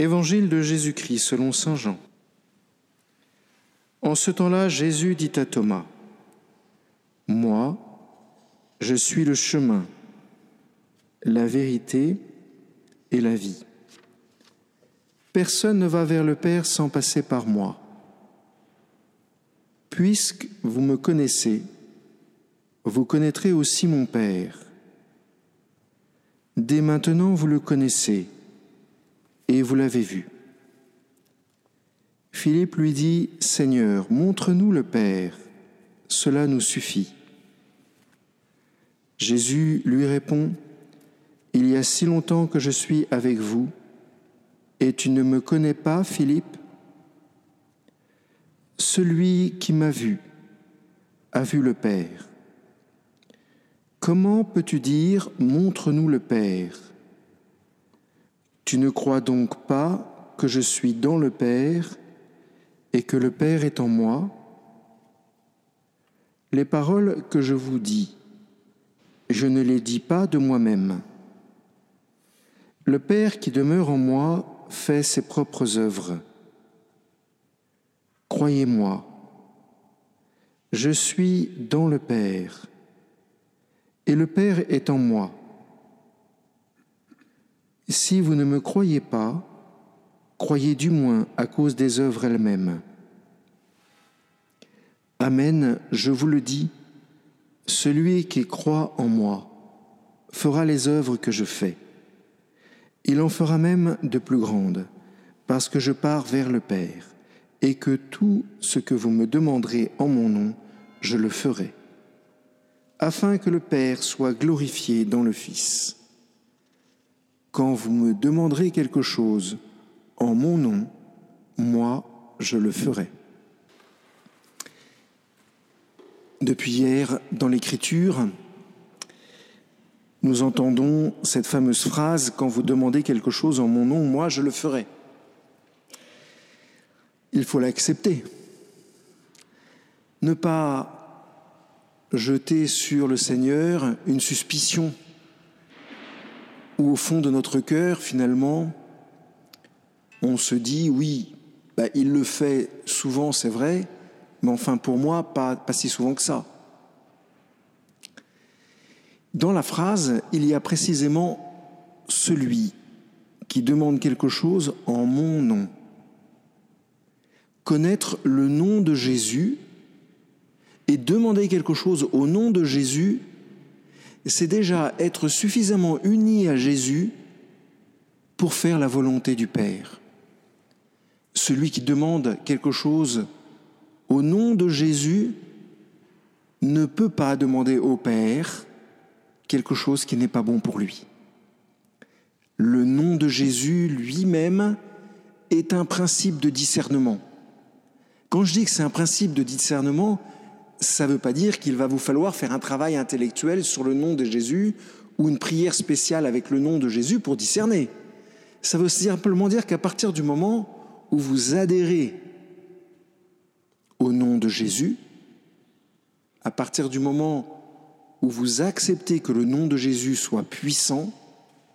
Évangile de Jésus-Christ selon Saint Jean. En ce temps-là, Jésus dit à Thomas, Moi, je suis le chemin, la vérité et la vie. Personne ne va vers le Père sans passer par moi. Puisque vous me connaissez, vous connaîtrez aussi mon Père. Dès maintenant, vous le connaissez et vous l'avez vu. Philippe lui dit, Seigneur, montre-nous le Père, cela nous suffit. Jésus lui répond, Il y a si longtemps que je suis avec vous, et tu ne me connais pas, Philippe? Celui qui m'a vu a vu le Père. Comment peux-tu dire, Montre-nous le Père tu ne crois donc pas que je suis dans le Père et que le Père est en moi? Les paroles que je vous dis, je ne les dis pas de moi-même. Le Père qui demeure en moi fait ses propres œuvres. Croyez-moi, je suis dans le Père, et le Père est en moi. Si vous ne me croyez pas, croyez du moins à cause des œuvres elles-mêmes. Amen, je vous le dis, celui qui croit en moi fera les œuvres que je fais. Il en fera même de plus grandes, parce que je pars vers le Père, et que tout ce que vous me demanderez en mon nom, je le ferai, afin que le Père soit glorifié dans le Fils. Quand vous me demanderez quelque chose en mon nom, moi, je le ferai. Depuis hier, dans l'Écriture, nous entendons cette fameuse phrase, quand vous demandez quelque chose en mon nom, moi, je le ferai. Il faut l'accepter. Ne pas jeter sur le Seigneur une suspicion où au fond de notre cœur, finalement, on se dit, oui, bah, il le fait souvent, c'est vrai, mais enfin pour moi, pas, pas si souvent que ça. Dans la phrase, il y a précisément celui qui demande quelque chose en mon nom. Connaître le nom de Jésus et demander quelque chose au nom de Jésus c'est déjà être suffisamment uni à Jésus pour faire la volonté du Père. Celui qui demande quelque chose au nom de Jésus ne peut pas demander au Père quelque chose qui n'est pas bon pour lui. Le nom de Jésus lui-même est un principe de discernement. Quand je dis que c'est un principe de discernement, ça ne veut pas dire qu'il va vous falloir faire un travail intellectuel sur le nom de Jésus ou une prière spéciale avec le nom de Jésus pour discerner. Ça veut simplement dire qu'à partir du moment où vous adhérez au nom de Jésus, à partir du moment où vous acceptez que le nom de Jésus soit puissant,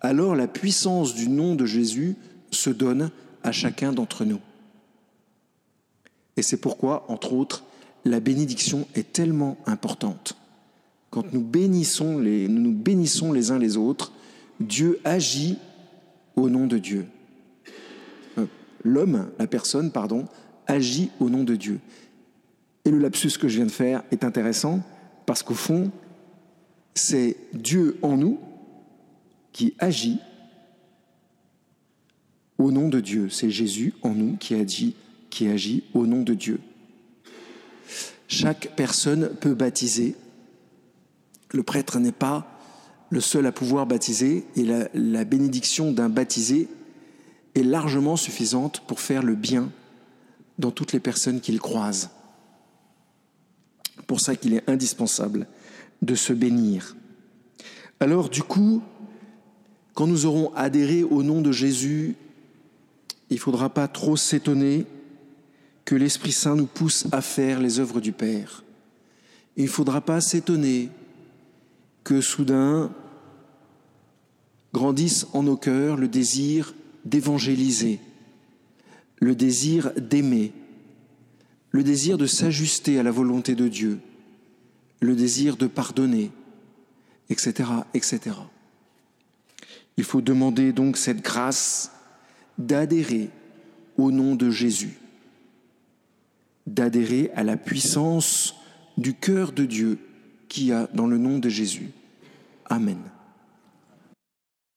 alors la puissance du nom de Jésus se donne à chacun d'entre nous. Et c'est pourquoi, entre autres, la bénédiction est tellement importante. Quand nous bénissons les, bénissons les uns les autres, Dieu agit au nom de Dieu. Euh, l'homme, la personne, pardon, agit au nom de Dieu. Et le lapsus que je viens de faire est intéressant parce qu'au fond, c'est Dieu en nous qui agit au nom de Dieu. C'est Jésus en nous qui agit, qui agit au nom de Dieu. Chaque personne peut baptiser. Le prêtre n'est pas le seul à pouvoir baptiser et la, bénédiction d'un baptisé est largement suffisante pour faire le bien dans toutes les personnes qu'il croise. Pour ça qu'il est indispensable de se bénir. Alors du coup, quand nous aurons adhéré au nom de Jésus, il ne faudra pas trop s'étonner que l'Esprit Saint nous pousse à faire les œuvres du Père. Il ne faudra pas s'étonner que soudain grandisse en nos cœurs le désir d'évangéliser, le désir d'aimer, le désir de s'ajuster à la volonté de Dieu, le désir de pardonner, etc., etc. Il faut demander donc cette grâce d'adhérer au nom de Jésus, d'adhérer à la puissance du cœur de Dieu qui a dans le nom de Jésus. Amen.